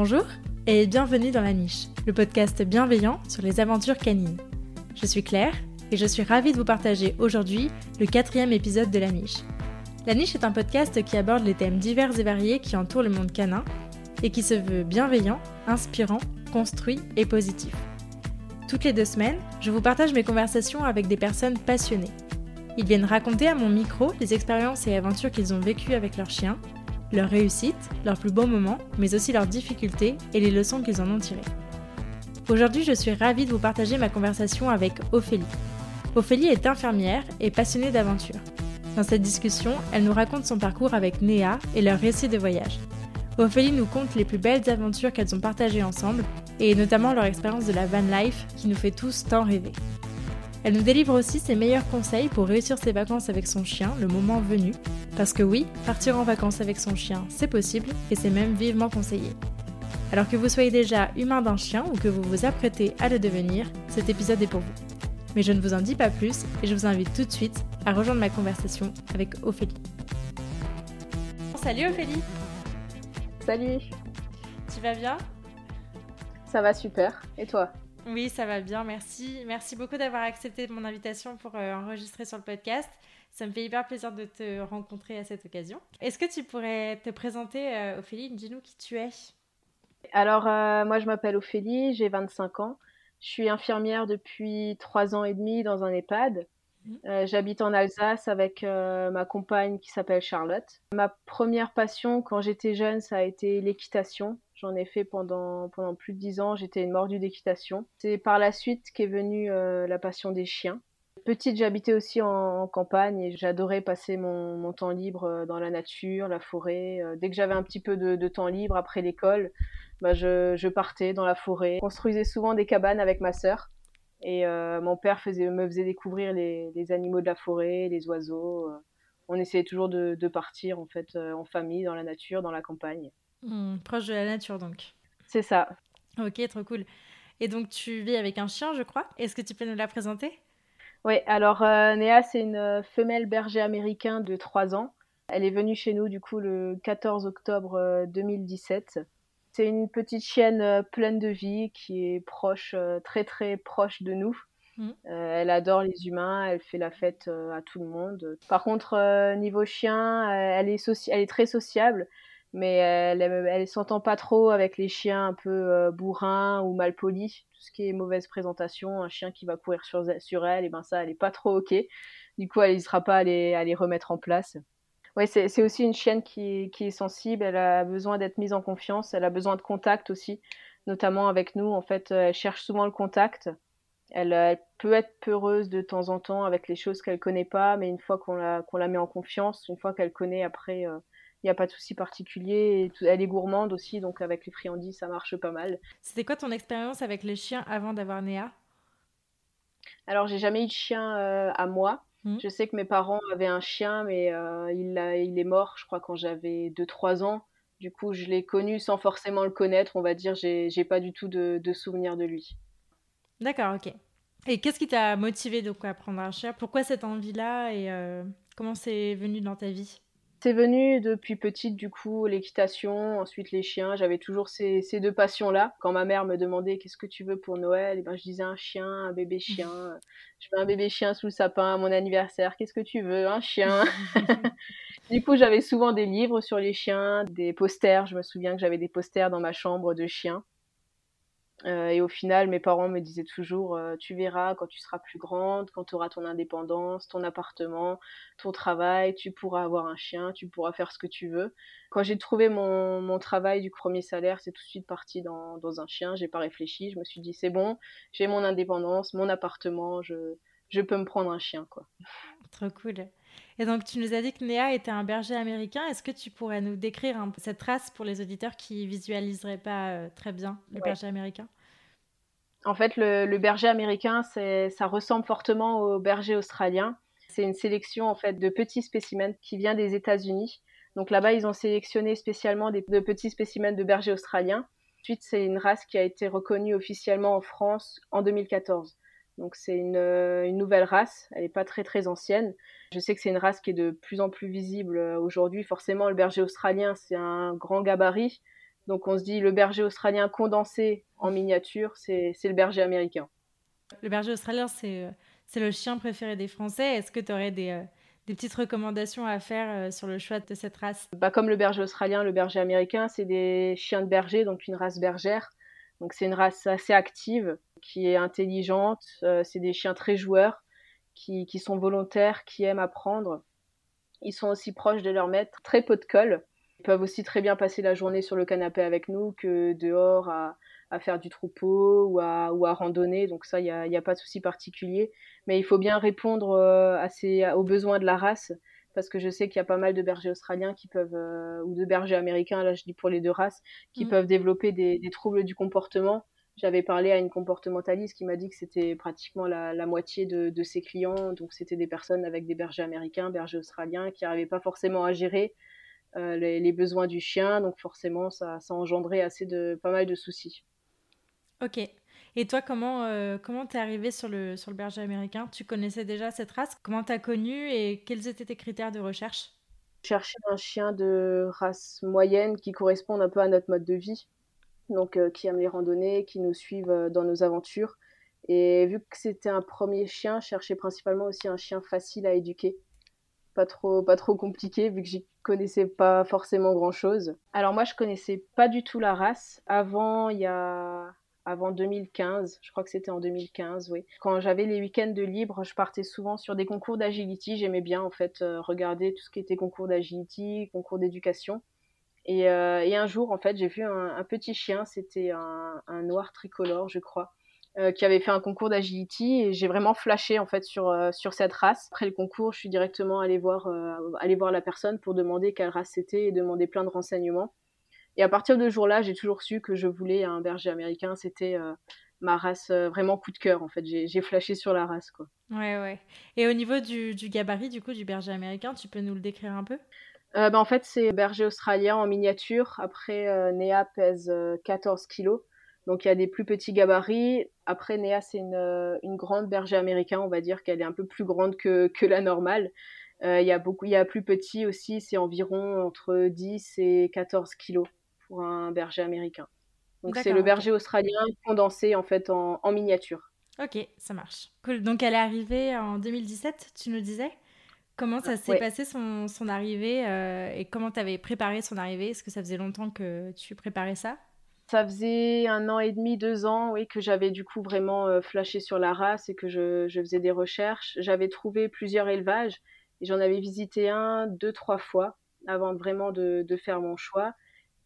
Bonjour et bienvenue dans La Niche, le podcast bienveillant sur les aventures canines. Je suis Claire et je suis ravie de vous partager aujourd'hui le quatrième épisode de La Niche. La Niche est un podcast qui aborde les thèmes divers et variés qui entourent le monde canin et qui se veut bienveillant, inspirant, construit et positif. Toutes les deux semaines, je vous partage mes conversations avec des personnes passionnées. Ils viennent raconter à mon micro les expériences et aventures qu'ils ont vécues avec leurs chiens leurs réussites, leurs plus beaux moments, mais aussi leurs difficultés et les leçons qu'ils en ont tirées. Aujourd'hui, je suis ravie de vous partager ma conversation avec Ophélie. Ophélie est infirmière et passionnée d'aventure. Dans cette discussion, elle nous raconte son parcours avec Néa et leur récit de voyage. Ophélie nous conte les plus belles aventures qu'elles ont partagées ensemble, et notamment leur expérience de la van life qui nous fait tous tant rêver. Elle nous délivre aussi ses meilleurs conseils pour réussir ses vacances avec son chien le moment venu, parce que oui, partir en vacances avec son chien, c'est possible et c'est même vivement conseillé. Alors que vous soyez déjà humain d'un chien ou que vous vous apprêtez à le devenir, cet épisode est pour vous. Mais je ne vous en dis pas plus et je vous invite tout de suite à rejoindre ma conversation avec Ophélie. Salut Ophélie Salut Tu vas bien? Ça va super. Et toi? Oui, ça va bien, merci. Merci beaucoup d'avoir accepté mon invitation pour euh, enregistrer sur le podcast. Ça me fait hyper plaisir de te rencontrer à cette occasion. Est-ce que tu pourrais te présenter, euh, Ophélie? Dis-nous qui tu es. Alors, euh, moi, je m'appelle Ophélie, j'ai 25 ans. Je suis infirmière depuis 3 ans et demi dans un EHPAD. Mhm. J'habite en Alsace avec ma compagne qui s'appelle Charlotte. Ma première passion quand j'étais jeune, ça a été l'équitation. J'en ai fait pendant, pendant plus de dix ans. J'étais une mordue d'équitation. C'est par la suite qu'est venue euh, la passion des chiens. Petite, j'habitais aussi en, campagne et j'adorais passer mon, temps libre euh, dans la nature, la forêt. Euh, dès que j'avais un petit peu de, temps libre après l'école, bah je, partais dans la forêt. Je construisais souvent des cabanes avec ma sœur. Et mon père faisait, me faisait découvrir les, animaux de la forêt, les oiseaux. on essayait toujours de, de partir en fait en famille, dans la nature, dans la campagne. Hmm, proche de la nature, donc. C'est ça. Ok, trop cool. Et donc, tu vis avec un chien, je crois. Est-ce que tu peux nous la présenter? Oui, alors euh, Néa, c'est une euh, femelle berger américain de 3 ans. Elle est venue chez nous, du coup, le 14 octobre 2017. Euh, c'est une petite chienne pleine de vie qui est proche, très très proche de nous. Hmm. elle adore les humains, elle fait la fête à tout le monde. Par contre, niveau chien, elle, est elle est très sociable mais elle, elle, s'entend pas trop avec les chiens un peu euh, bourrins ou mal polis. Tout ce qui est mauvaise présentation, un chien qui va courir sur, sur elle, et ben ça, elle est pas trop ok. Du coup, elle n'hésitera pas à les, à les remettre en place. Ouais, c'est aussi une chienne qui, qui, est sensible. Elle a besoin d'être mise en confiance. Elle a besoin de contact aussi, notamment avec nous. En fait, elle cherche souvent le contact. Elle, elle peut être peureuse de temps en temps avec les choses qu'elle connaît pas, mais une fois qu'on la, la met en confiance, une fois qu'elle connaît après. Euh, il n'y a pas de souci particulier. elle est gourmande aussi, donc avec les friandises, ça marche pas mal. C'était quoi ton expérience avec les chiens avant d'avoir Néa Alors, j'ai jamais eu de chien euh, à moi. Hmm. Je sais que mes parents avaient un chien, mais euh, il, il, est mort, je crois, quand j'avais 2-3 ans. Du coup, je l'ai connu sans forcément le connaître, on va dire. J'ai pas du tout de, de souvenir de lui. D'accord, ok. Et qu'est-ce qui t'a motivé donc à prendre un chien? Pourquoi cette envie-là? Et euh, comment c'est venu dans ta vie? C'est venu depuis petite, du coup, l'équitation, ensuite les chiens. J'avais toujours ces, ces deux passions-là. Quand ma mère me demandait qu'est-ce que tu veux pour Noël, et eh ben, je disais un chien, un bébé chien. Je veux un bébé chien sous le sapin à mon anniversaire. Qu'est-ce que tu veux? Un chien. du coup, j'avais souvent des livres sur les chiens, des posters. Je me souviens que j'avais des posters dans ma chambre de chiens. Euh, et au final, mes parents me disaient toujours, euh, tu verras quand tu seras plus grande, quand tu auras ton indépendance, ton appartement, ton travail, tu pourras avoir un chien, tu pourras faire ce que tu veux. Quand j'ai trouvé mon, mon, travail du premier salaire, c'est tout de suite parti dans, dans un chien. J'ai pas réfléchi, je me suis dit, c'est bon, j'ai mon indépendance, mon appartement, je, je peux me prendre un chien, quoi. Trop cool. Et donc, tu nous as dit que Néa était un berger américain. Est-ce que tu pourrais nous décrire cette race pour les auditeurs qui visualiseraient pas euh, très bien le berger américain? En fait, le, berger américain, ça ressemble fortement au berger australien. C'est une sélection en fait de petits spécimens qui vient des États-Unis. Donc là-bas, ils ont sélectionné spécialement des, de petits spécimens de berger australien. Ensuite, c'est une race qui a été reconnue officiellement en France en 2014. Donc c'est une, euh, une, nouvelle race, elle n'est pas très très ancienne. Je sais que c'est une race qui est de plus en plus visible euh, aujourd'hui. Forcément, le berger australien, c'est un grand gabarit. Donc on se dit le berger australien condensé en miniature, c'est le berger américain. Le berger australien, c'est le chien préféré des Français. Est-ce que tu aurais des, des, petites recommandations à faire sur le choix de cette race? Bah, Comme le berger australien, le berger américain, c'est des chiens de berger, donc une race bergère. Donc c'est une race assez active, qui est intelligente. c'est des chiens très joueurs, qui, qui, sont volontaires, qui aiment apprendre. Ils sont aussi proches de leur maître, très peu de colle. Ils peuvent aussi très bien passer la journée sur le canapé avec nous que dehors à, faire du troupeau ou à, ou à randonner. Donc ça, il n'y a, a, pas de souci particulier. Mais il faut bien répondre euh, à aux besoins de la race. Parce que je sais qu'il y a pas mal de bergers australiens qui peuvent, euh, ou de bergers américains, là je dis pour les deux races, qui mm. peuvent développer des, des, troubles du comportement. J'avais parlé à une comportementaliste qui m'a dit que c'était pratiquement la, la moitié de, de, ses clients. Donc c'était des personnes avec des bergers américains, bergers australiens, qui n'arrivaient pas forcément à gérer euh, les, besoins du chien. Donc forcément, ça, ça engendrait assez de pas mal de soucis. Ok. Et toi, comment euh, comment t'es arrivé sur le sur le berger américain? Tu connaissais déjà cette race? Comment t'as connu? Et quels étaient tes critères de recherche? Chercher un chien de race moyenne qui corresponde un peu à notre mode de vie, donc euh, qui aime les randonnées, qui nous suivent dans nos aventures. Et vu que c'était un premier chien, chercher principalement aussi un chien facile à éduquer. Pas trop, pas trop compliqué vu que j'y connaissais pas forcément grand chose. Alors moi je connaissais pas du tout la race. Avant il y a avant 2015, je crois que c'était en 2015, oui. Quand j'avais les week-ends de libre, je partais souvent sur des concours d'agility. J'aimais bien en fait euh, regarder tout ce qui était concours d'agility, concours d'éducation. Et, euh, un jour, en fait, j'ai vu un, petit chien, c'était un, noir tricolore, je crois, euh, qui avait fait un concours d'agility et j'ai vraiment flashé en fait sur, sur cette race. Après le concours, je suis directement allée voir, aller voir la personne pour demander quelle race c'était et demander plein de renseignements. Et à partir de ce jour-là, j'ai toujours su que je voulais un berger américain. C'était ma race vraiment coup de cœur en fait. J'ai flashé sur la race quoi. Ouais ouais. Et au niveau du, du, gabarit du coup du berger américain, tu peux nous le décrire un peu? Euh, bah, en fait, c'est berger australien en miniature. Après, euh, Néa pèse 14 kilos. Donc il y a des plus petits gabarits. Après, Néa, c'est une, euh, une, grande berger américain, on va dire qu'elle est un peu plus grande que, que la normale. Euh, il y a beaucoup, il y a plus petit aussi, c'est environ entre 10 et 14 kilos pour un berger américain. Donc c'est le berger australien condensé en fait en, en, miniature. Ok, ça marche. Cool. Donc elle est arrivée en 2017, tu nous disais Comment ça s'est passé son, son arrivée euh, et comment tu avais préparé son arrivée? Est-ce que ça faisait longtemps que tu préparais ça? Ça faisait un an et demi, deux ans, oui, que j'avais du coup vraiment euh, flashé sur la race et que je, je faisais des recherches. J'avais trouvé plusieurs élevages et j'en avais visité un, deux, trois fois avant vraiment de, de faire mon choix.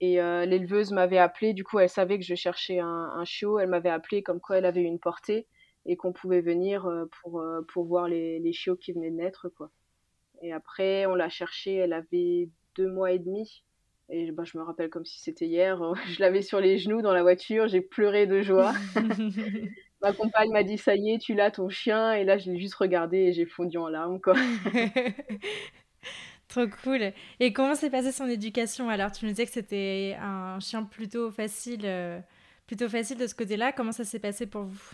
Et euh, l'éleveuse m'avait appelé, du coup elle savait que je cherchais un, un chiot, elle m'avait appelé comme quoi elle avait une portée et qu'on pouvait venir euh, pour, euh, pour voir les, les chiots qui venaient de naître. Quoi. Et après on l'a cherché, elle avait deux mois et demi. Et bah, je me rappelle comme si c'était hier. Je l'avais sur les genoux dans la voiture, j'ai pleuré de joie. Ma compagne m'a dit Ça y est, tu l'as ton chien. Et là, je l'ai juste regardé et j'ai fondu en larmes. Quoi. Trop cool. Et comment s'est passée son éducation Alors, tu me disais que c'était un chien plutôt facile, euh, plutôt facile de ce côté-là. Comment ça s'est passé pour vous?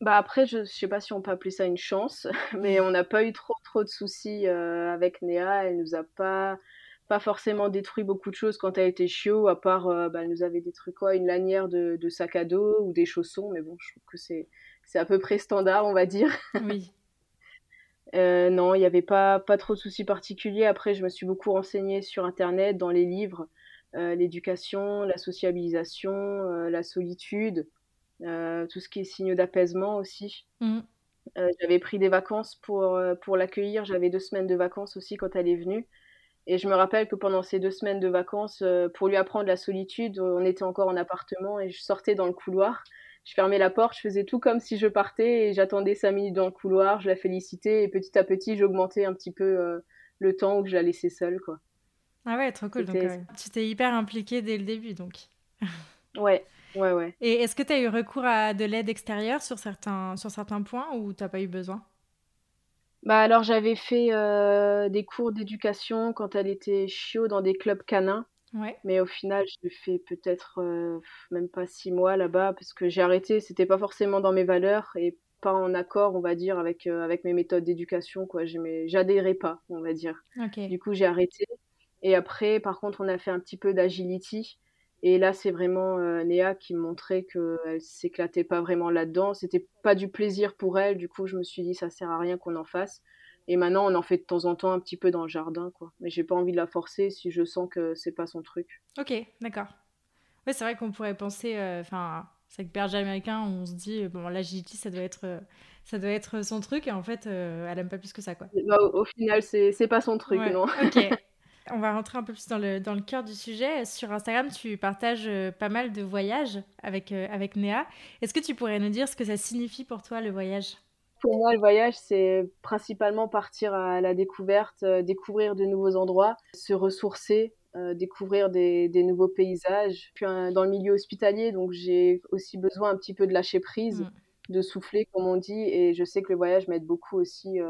Bah après, je, je sais pas si on peut appeler ça une chance, mais on n'a pas eu trop trop de soucis euh, avec Néa. Elle nous a pas pas forcément détruit beaucoup de choses quand elle était chiot, à part, euh, bah, elle nous avait détruit quoi, une lanière de, de, sac à dos ou des chaussons, mais bon, je trouve que c'est, c'est à peu près standard, on va dire. Oui. euh, non, il n'y avait pas, pas trop de soucis particuliers. Après, je me suis beaucoup renseignée sur Internet, dans les livres, euh, l'éducation, la sociabilisation, euh, la solitude, tout ce qui est signe d'apaisement aussi. Mmh. j'avais pris des vacances pour, pour l'accueillir. J'avais deux semaines de vacances aussi quand elle est venue. Et je me rappelle que pendant ces deux semaines de vacances, pour lui apprendre la solitude, on était encore en appartement et je sortais dans le couloir. Je fermais la porte, je faisais tout comme si je partais et j'attendais cinq minutes dans le couloir, je la félicitais et petit à petit, j'augmentais un petit peu euh, le temps où je la laissais seule. Quoi. Ah ouais, trop cool. Donc, euh, tu t'es hyper impliquée dès le début, donc. ouais, ouais, ouais. Et est-ce que tu as eu recours à de l'aide extérieure sur certains, sur certains points ou tu n'as pas eu besoin? Bah alors j'avais fait euh, des cours d'éducation quand elle était chiot dans des clubs canins. Ouais. Mais au final, j'ai fait peut-être euh, même pas six mois là-bas parce que j'ai arrêté. C'était pas forcément dans mes valeurs et pas en accord, on va dire, avec, euh, avec mes méthodes d'éducation. quoi. J'adhérais pas, on va dire. Ok. Du coup, j'ai arrêté. Et après, par contre, on a fait un petit peu d'agility. Et là, c'est vraiment euh, Néa qui montrait qu'elle s'éclatait pas vraiment là-dedans. C'était pas du plaisir pour elle. Du coup, je me suis dit, ça sert à rien qu'on en fasse. Et maintenant, on en fait de temps en temps un petit peu dans le jardin, quoi. Mais j'ai pas envie de la forcer si je sens que c'est pas son truc. Ok, d'accord. Ouais, c'est vrai qu'on pourrait penser, euh, enfin, c'est que berger américain, on se dit, bon, l'agility, ça doit être, euh, ça doit être son truc, et en fait, elle aime pas plus que ça, quoi. Bah, au, final, c'est pas son truc, non. Ok. On va rentrer un peu plus dans le, dans le cœur du sujet. Sur Instagram, tu partages euh, pas mal de voyages avec, euh, avec Néa. Est-ce que tu pourrais nous dire ce que ça signifie pour toi, le voyage? Pour moi, le voyage, c'est principalement partir à la découverte, euh, découvrir de nouveaux endroits, se ressourcer, découvrir des, des, nouveaux paysages. Puis dans le milieu hospitalier, donc j'ai aussi besoin un petit peu de lâcher prise, mm. de souffler, comme on dit. Et je sais que le voyage m'aide beaucoup aussi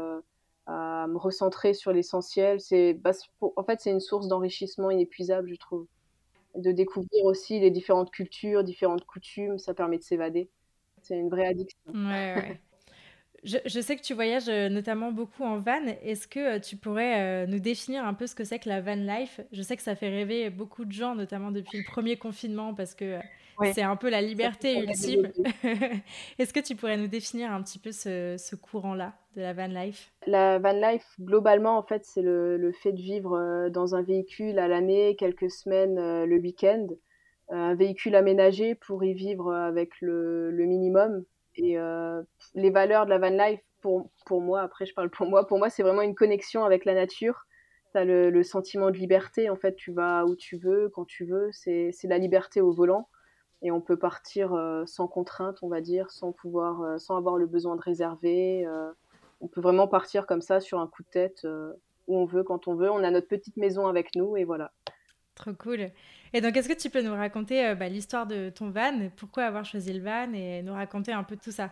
à me recentrer sur l'essentiel. C'est, bah, en fait, c'est une source d'enrichissement inépuisable, je trouve. De découvrir aussi les différentes cultures, différentes coutumes, ça permet de s'évader. C'est une vraie addiction. Ouais, ouais. Je, je, sais que tu voyages euh, notamment beaucoup en van. Est-ce que euh, tu pourrais euh, nous définir un peu ce que c'est que la van life? Je sais que ça fait rêver beaucoup de gens, notamment depuis le premier confinement, parce que c'est un peu la liberté ultime. Est-ce que tu pourrais nous définir un petit peu ce, courant-là de la van life? La van life, globalement, en fait, c'est le, fait de vivre dans un véhicule à l'année, quelques semaines le week-end. Un véhicule aménagé pour y vivre avec le, minimum. Et les valeurs de la van life, pour, pour moi, après je parle pour moi, pour moi c'est vraiment une connexion avec la nature. Tu as le, sentiment de liberté, en fait, tu vas où tu veux, quand tu veux, c'est la liberté au volant et on peut partir euh, sans contrainte, on va dire, sans pouvoir, euh, sans avoir le besoin de réserver. Euh, on peut vraiment partir comme ça sur un coup de tête où on veut, quand on veut. On a notre petite maison avec nous et voilà. Trop cool. Et donc, est-ce que tu peux nous raconter bah, l'histoire de ton van Pourquoi avoir choisi le van et nous raconter un peu tout ça?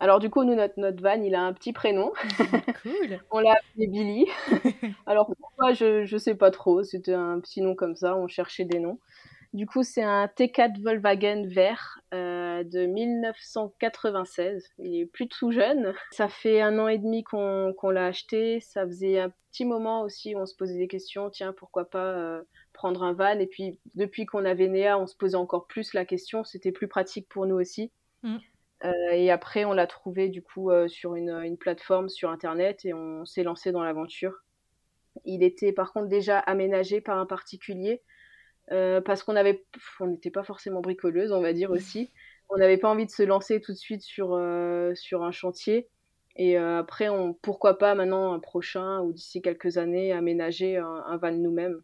Alors du coup, nous, notre, notre van, il a un petit prénom. Cool. on l'a appelé Billy. Alors pourquoi, je ne sais pas trop. C'était un petit nom comme ça, on cherchait des noms. Du coup, c'est un T4 Volkswagen vert euh, de 1996. Il est plus tout jeune. Ça fait un an et demi qu'on l'a acheté. Ça faisait un petit moment aussi où on se posait des questions. Tiens, pourquoi pas euh, prendre un van Et puis, depuis qu'on avait Néa, on se posait encore plus la question. C'était plus pratique pour nous aussi. Mm. Euh, et après, on l'a trouvé du coup sur une, une, plateforme sur Internet et on s'est lancé dans l'aventure. Il était par contre déjà aménagé par un particulier. Euh, parce qu'on avait, on n'était pas forcément bricoleuse, on va dire aussi. On n'avait pas envie de se lancer tout de suite sur, euh, sur un chantier. Et euh, après, on, pourquoi pas maintenant un prochain ou d'ici quelques années aménager un, van nous-mêmes.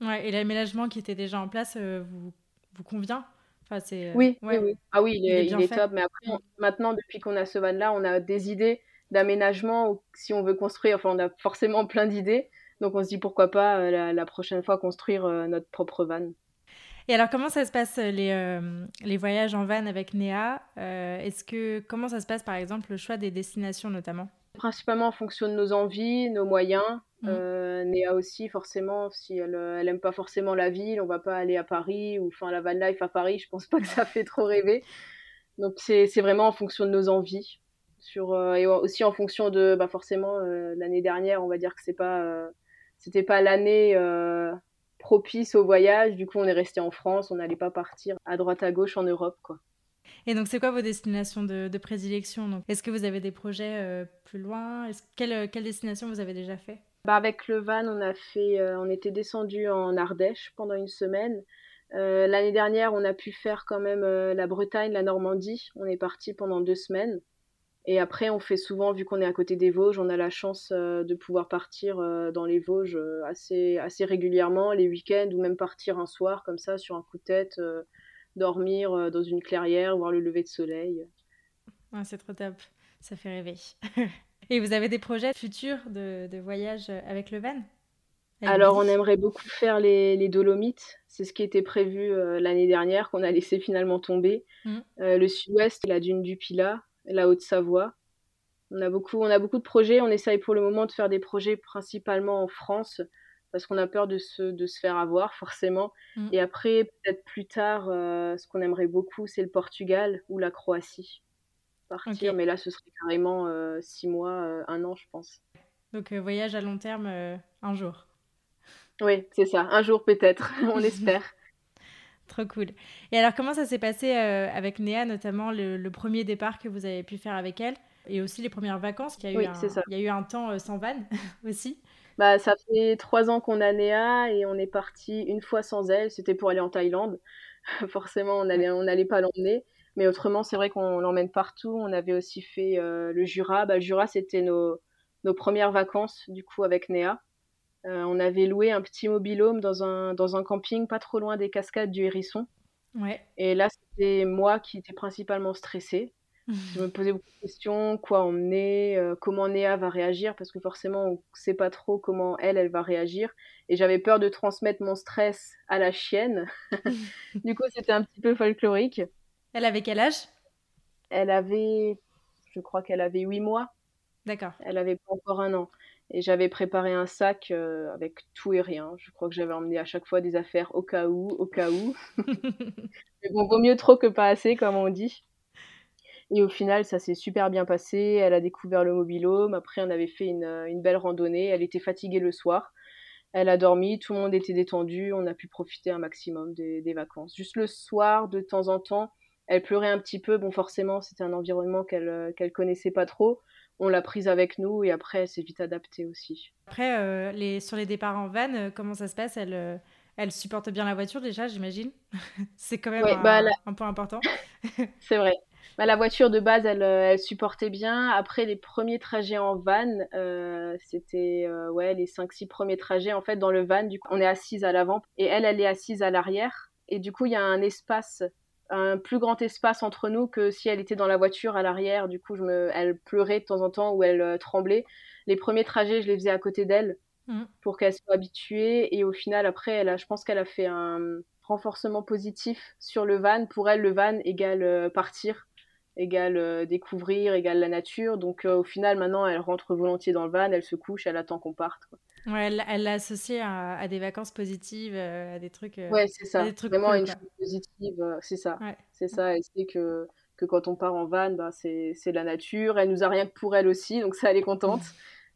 Ouais, et l'aménagement qui était déjà en place vous, vous convient? Enfin, c'est, oui, oui, Ah oui, il est, il est, top. Mais après, maintenant, depuis qu'on a ce van-là, on a des idées d'aménagement. Si on veut construire, enfin, on a forcément plein d'idées. Donc on se dit pourquoi pas euh, la, prochaine fois construire euh, notre propre van. Et alors comment ça se passe euh, les, les voyages en van avec Néa? Est-ce que comment ça se passe par exemple le choix des destinations notamment? Principalement en fonction de nos envies, nos moyens. Mmh. Néa aussi forcément si elle, elle aime pas forcément la ville, on va pas aller à Paris ou enfin la van life à Paris, je pense pas que ça fait trop rêver. Donc c'est vraiment en fonction de nos envies. Sur, et aussi en fonction de bah forcément l'année dernière, on va dire que c'est pas c'était pas l'année euh, propice au voyage. Du coup, on est resté en France. On n'allait pas partir à droite à gauche en Europe, quoi. Et donc, c'est quoi vos destinations de, prédilection? Est-ce que vous avez des projets euh, plus loin? Quelle, euh, quelle, destination vous avez déjà fait? Bah Avec le van, on, a fait, on était descendu en Ardèche pendant une semaine. L'année dernière, on a pu faire quand même la Bretagne, la Normandie. On est parti pendant deux semaines. Et après, on fait souvent, vu qu'on est à côté des Vosges, on a la chance euh, de pouvoir partir euh, dans les Vosges euh, assez, assez régulièrement, les week-ends, ou même partir un soir comme ça, sur un coup de tête, dormir dans une clairière, voir le lever de soleil. c'est trop top, ça fait rêver. Et vous avez des projets futurs de, de voyage avec le van? Alors, on aimerait beaucoup faire les, les Dolomites. C'est ce qui était prévu l'année dernière, qu'on a laissé finalement tomber. Mmh. le sud-ouest, la dune du Pilat, la Haute-Savoie. On a, beaucoup, on a beaucoup de projets. On essaye pour le moment de faire des projets principalement en France parce qu'on a peur de se, de se faire avoir forcément. Mm. Et après, peut-être plus tard, euh, ce qu'on aimerait beaucoup, c'est le Portugal ou la Croatie. Partir, mais là, ce serait carrément euh, six mois, euh, un an, je pense. Donc, voyage à long terme, un jour. Oui, c'est ça. Un jour peut-être, on espère. Trop cool. Et alors, comment ça s'est passé euh, avec Néa, notamment le, premier départ que vous avez pu faire avec elle et aussi les premières vacances Il y a eu, oui, un, ça. Il y a eu un temps euh, sans van aussi? Bah, ça fait trois ans qu'on a Néa et on est parti une fois sans elle. C'était pour aller en Thaïlande. Forcément, on n'allait on allait pas l'emmener. Mais autrement, c'est vrai qu'on l'emmène partout. On avait aussi fait euh, le Jura. Bah, le Jura, c'était nos, nos premières vacances, du coup, avec Néa. Euh, on avait loué un petit mobilhome dans un, dans un camping pas trop loin des cascades du Hérisson. Ouais. Et là, c'était moi qui étais principalement stressée. Je me posais beaucoup de questions, quoi emmener, euh, comment Néa va réagir, parce que forcément, on ne sait pas trop comment elle, elle va réagir. Et j'avais peur de transmettre mon stress à la chienne. du coup, c'était un petit peu folklorique. Elle avait quel âge? Elle avait, je crois qu'elle avait 8 mois. D'accord. Elle avait pas encore un an. Et j'avais préparé un sac euh, avec tout et rien. Je crois que j'avais emmené à chaque fois des affaires au cas où, au cas où. Mais bon, vaut mieux trop que pas assez, comme on dit. Et au final, ça s'est super bien passé. Elle a découvert le mobilhome. Après, on avait fait une, une, belle randonnée. Elle était fatiguée le soir. Elle a dormi. Tout le monde était détendu. On a pu profiter un maximum des, des vacances. Juste le soir, de temps en temps, elle pleurait un petit peu. Bon, forcément, c'était un environnement qu'elle qu'elle connaissait pas trop on l'a prise avec nous et après elle s'est vite adaptée aussi. Après, euh, les, sur les départs en van, euh, comment ça se passe? Elle, euh, elle supporte bien la voiture déjà, j'imagine? C'est quand même un, bah, un, point important. C'est vrai. Bah, la voiture de base, elle, elle, supportait bien. Après, les premiers trajets en van, c'était ouais, les 5-6 premiers trajets. En fait, dans le van, du coup, on est assise à l'avant et elle, elle est assise à l'arrière. Et du coup, il y a un espace un plus grand espace entre nous que si elle était dans la voiture à l'arrière. Du coup, je me, elle pleurait de temps en temps ou elle euh, tremblait. Les premiers trajets, je les faisais à côté d'elle mmh. pour qu'elle soit habituée. Et au final, après, elle a, je pense qu'elle a fait un renforcement positif sur le van. Pour elle, le van égale euh, partir, égale euh, découvrir, égale la nature. Donc, au final, maintenant, elle rentre volontiers dans le van, elle se couche, elle attend qu'on parte. Quoi. Ouais, elle l'a associé à, à, des vacances positives, à des trucs. ouais, c'est ça. Vraiment une chose positive, c'est ça. Ouais. C'est ça. Elle sait que, que quand on part en van, bah, c'est la nature. Elle nous a rien que pour elle aussi, donc ça, elle est contente.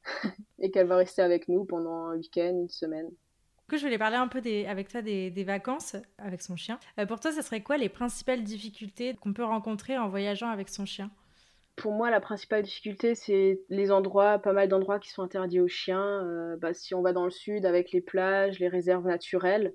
et qu'elle va rester avec nous pendant un week-end, une semaine. Du coup, je voulais parler un peu des, avec toi des, des, vacances avec son chien. Euh, pour toi, ce serait quoi les principales difficultés qu'on peut rencontrer en voyageant avec son chien? Pour moi, la principale difficulté, c'est les endroits, pas mal d'endroits qui sont interdits aux chiens. Euh, bah, si on va dans le sud avec les plages, les réserves naturelles,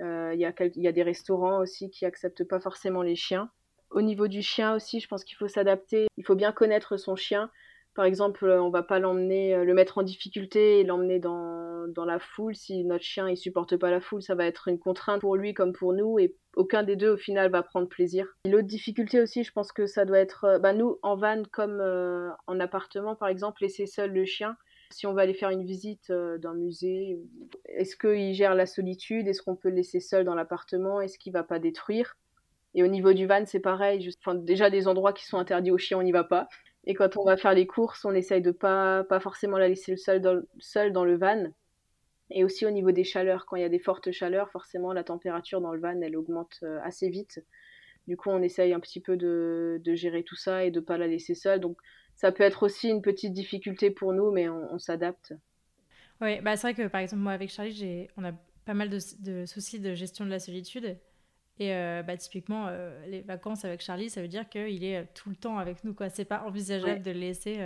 euh, il y, a des restaurants aussi qui acceptent pas forcément les chiens. Au niveau du chien aussi, je pense qu'il faut s'adapter. Il faut bien connaître son chien. Par exemple, on va pas l'emmener, euh, le mettre en difficulté et l'emmener dans, dans, la foule. Si notre chien il supporte pas la foule, ça va être une contrainte pour lui comme pour nous et aucun des deux au final va prendre plaisir. L'autre difficulté aussi, je pense que ça doit être, euh, bah, nous en van comme euh, en appartement par exemple, laisser seul le chien. Si on va aller faire une visite d'un musée, est-ce qu'il gère la solitude? Est-ce qu'on peut le laisser seul dans l'appartement? Est-ce qu'il va pas détruire? Et au niveau du van, c'est pareil. Déjà des endroits qui sont interdits aux chiens, on n'y va pas. Et quand on va faire les courses, on essaye de pas, pas forcément la laisser seule dans, seul dans le van. Et aussi au niveau des chaleurs, quand il y a des fortes chaleurs, forcément la température dans le van, elle augmente euh, assez vite. Du coup, on essaye un petit peu de, de gérer tout ça et de pas la laisser seule. Donc, ça peut être aussi une petite difficulté pour nous, mais on, s'adapte. Oui, bah c'est vrai que par exemple, moi avec Charlie, on a pas mal de, de, soucis de gestion de la solitude. Et euh, bah, typiquement, euh, les vacances avec Charlie, ça veut dire qu'il est euh, tout le temps avec nous. Ce n'est pas envisageable de le laisser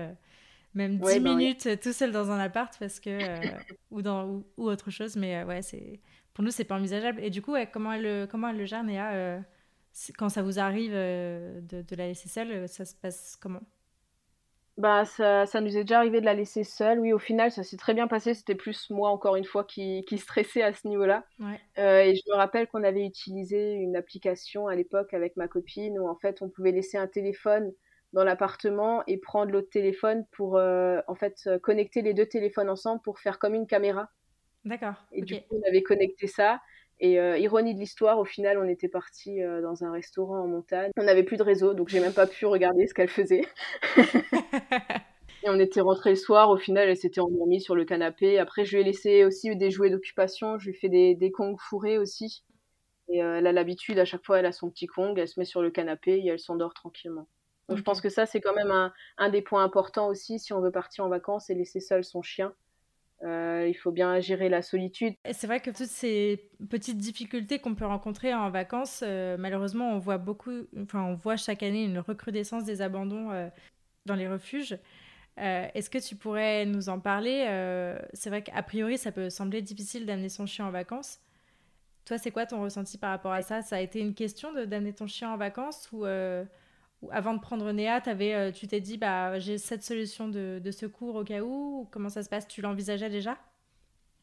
même 10 bah minutes tout seul dans un appart parce que, ou, dans, ou, autre chose. Mais ouais, c'est pour nous, c'est pas envisageable. Et du coup, comment, elle, comment elle le gère, Néa Quand ça vous arrive de, de, la laisser seule, ça se passe comment? Bah, ça, ça, nous est déjà arrivé de la laisser seule. Oui, au final, ça s'est très bien passé. C'était plus moi, encore une fois, qui, qui stressait à ce niveau-là. Euh, et je me rappelle qu'on avait utilisé une application à l'époque avec ma copine où, en fait, on pouvait laisser un téléphone dans l'appartement et prendre l'autre téléphone pour, euh, en fait, connecter les deux téléphones ensemble pour faire comme une caméra. D'accord. Et du coup, on avait connecté ça. Et euh, ironie de l'histoire, au final, on était parti euh, dans un restaurant en montagne. On n'avait plus de réseau, donc j'ai même pas pu regarder ce qu'elle faisait. et on était rentré le soir. Au final, elle s'était endormie sur le canapé. Après, je lui ai laissé aussi des jouets d'occupation. Je lui ai fait des, des kongs fourrés aussi. Et euh, elle a l'habitude, à chaque fois, elle a son petit kong, elle se met sur le canapé et elle s'endort tranquillement. Donc je pense que ça, c'est quand même un, un, des points importants aussi si on veut partir en vacances et laisser seul son chien. Il faut bien gérer la solitude. C'est vrai que toutes ces petites difficultés qu'on peut rencontrer en vacances, malheureusement, on voit beaucoup, enfin, on voit chaque année une recrudescence des abandons dans les refuges. Est-ce que tu pourrais nous en parler C'est vrai qu'a priori, ça peut sembler difficile d'amener son chien en vacances. Toi, c'est quoi ton ressenti par rapport à ça? Ça a été une question d'amener ton chien en vacances ou, euh, avant de prendre Néa, avais, euh, tu t'es dit bah j'ai cette solution de, secours au cas où Comment ça se passe? Tu l'envisageais déjà?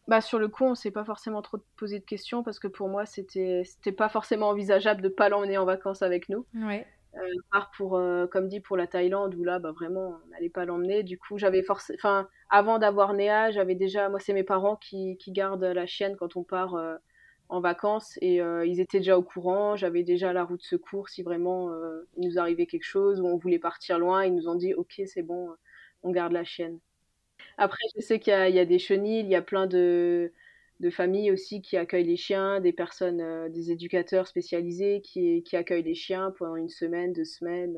Bah, sur le coup, on s'est pas forcément trop posé de questions parce que pour moi, c'était pas forcément envisageable de pas l'emmener en vacances avec nous. Ouais. Euh, part pour, comme dit, pour la Thaïlande où là, bah, vraiment, on n'allait pas l'emmener. Du coup, j'avais forcé, enfin, avant d'avoir Néa, j'avais déjà, moi, c'est mes parents qui, qui, gardent la chienne quand on part en vacances et euh, ils étaient déjà au courant. J'avais déjà la route de secours si vraiment euh, il nous arrivait quelque chose ou on voulait partir loin. Ils nous ont dit ok c'est bon, on garde la chienne. Après je sais qu'il y, a des chenilles, il y a plein de, familles aussi qui accueillent les chiens, des personnes, euh, des éducateurs spécialisés qui, accueillent les chiens pendant une semaine, deux semaines,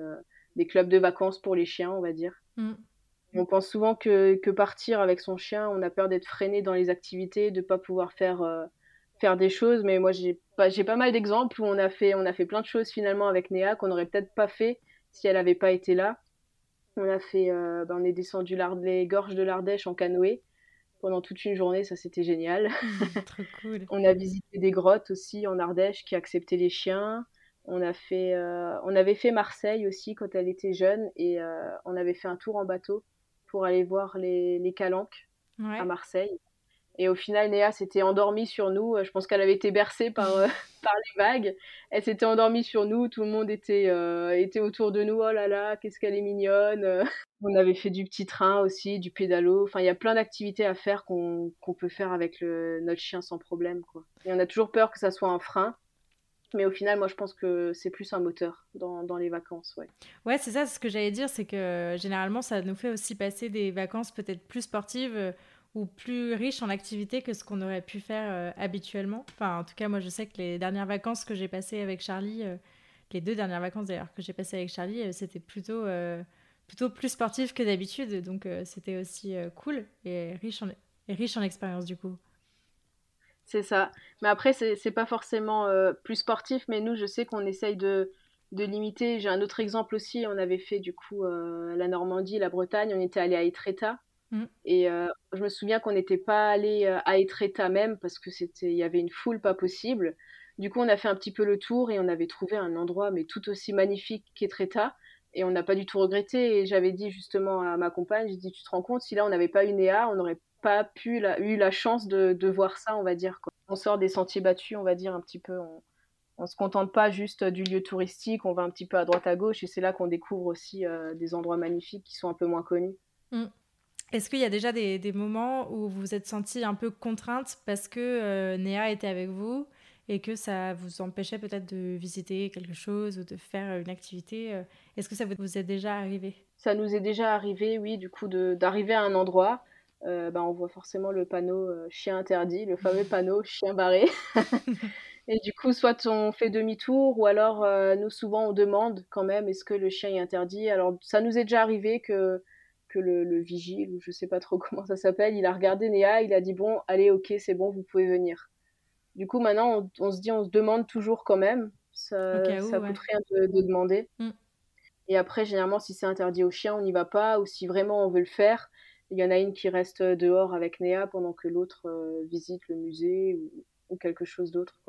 des clubs de vacances pour les chiens on va dire. Mm. On pense souvent que, que, partir avec son chien, on a peur d'être freiné dans les activités, de ne pas pouvoir faire faire des choses, mais moi j'ai pas, j'ai pas mal d'exemples où on a, fait, on a fait plein de choses finalement avec Néa qu'on n'aurait peut-être pas fait si elle n'avait pas été là. On a fait, euh, ben, on est descendu les gorges de l'Ardèche en canoë pendant toute une journée, ça c'était génial. Trop cool. on a visité des grottes aussi en Ardèche qui acceptaient les chiens. On, a fait, euh, on avait fait Marseille aussi quand elle était jeune et euh, on avait fait un tour en bateau pour aller voir les, les calanques à Marseille. Et au final, Néa s'était endormie sur nous. Je pense qu'elle avait été bercée par, euh, par les vagues. Elle s'était endormie sur nous. Tout le monde était, euh, était autour de nous. Oh là là, qu'est-ce qu'elle est mignonne. On avait fait du petit train aussi, du pédalo. Enfin, il y a plein d'activités à faire qu'on peut faire avec notre chien sans problème. Et on a toujours peur que ça soit un frein. Mais au final, moi, je pense que c'est plus un moteur dans, dans les vacances. Ouais, ouais c'est ça. Ce que j'allais dire, c'est que généralement, ça nous fait aussi passer des vacances peut-être plus sportives ou plus riche en activités que ce qu'on aurait pu faire euh, habituellement. Enfin, en tout cas, moi, je sais que les dernières vacances que j'ai passées avec Charlie, euh, les deux dernières vacances d'ailleurs que j'ai passées avec Charlie, euh, c'était plutôt, plutôt plus sportif que d'habitude. Donc, c'était aussi cool et riche en, et riche en expérience du coup. C'est ça. Mais après, c'est pas forcément plus sportif, mais nous, je sais qu'on essaye de, de limiter. J'ai un autre exemple aussi. On avait fait du coup la Normandie, la Bretagne. On était allé à Etretat. Mm. Et je me souviens qu'on n'était pas allé à Etretat même parce que c'était, il y avait une foule pas possible. Du coup, on a fait un petit peu le tour et on avait trouvé un endroit mais tout aussi magnifique qu'Etretat. Et on n'a pas du tout regretté. Et j'avais dit justement à ma compagne, j'ai dit, tu te rends compte, si là on n'avait pas eu Néa, on n'aurait pas pu la, eu la chance de, de, voir ça, on va dire. Quoi. On sort des sentiers battus, on va dire un petit peu. On, on se contente pas juste du lieu touristique, on va un petit peu à droite à gauche et c'est là qu'on découvre aussi des endroits magnifiques qui sont un peu moins connus. Mm. Est-ce qu'il y a déjà des, moments où vous vous êtes senti un peu contrainte parce que euh, Néa était avec vous et que ça vous empêchait peut-être de visiter quelque chose ou de faire une activité euh, Est-ce que ça vous est déjà arrivé? Ça nous est déjà arrivé, oui, du coup, d'arriver à un endroit. Euh, bah, on voit forcément le panneau chien interdit, le fameux panneau chien barré. et du coup, soit on fait demi-tour ou alors nous, souvent, on demande quand même est-ce que le chien est interdit? Alors, ça nous est déjà arrivé que le, vigile, ou je sais pas trop comment ça s'appelle, il a regardé Néa, il a dit bon, allez, ok, c'est bon, vous pouvez venir. Du coup, maintenant, on, se dit, on se demande toujours quand même. Ça, ça coûte rien de, demander. Mm. Et après, généralement, si c'est interdit aux chiens, on n'y va pas. Ou si vraiment on veut le faire, il y en a une qui reste dehors avec Néa pendant que l'autre euh, visite le musée ou, ou quelque chose d'autre.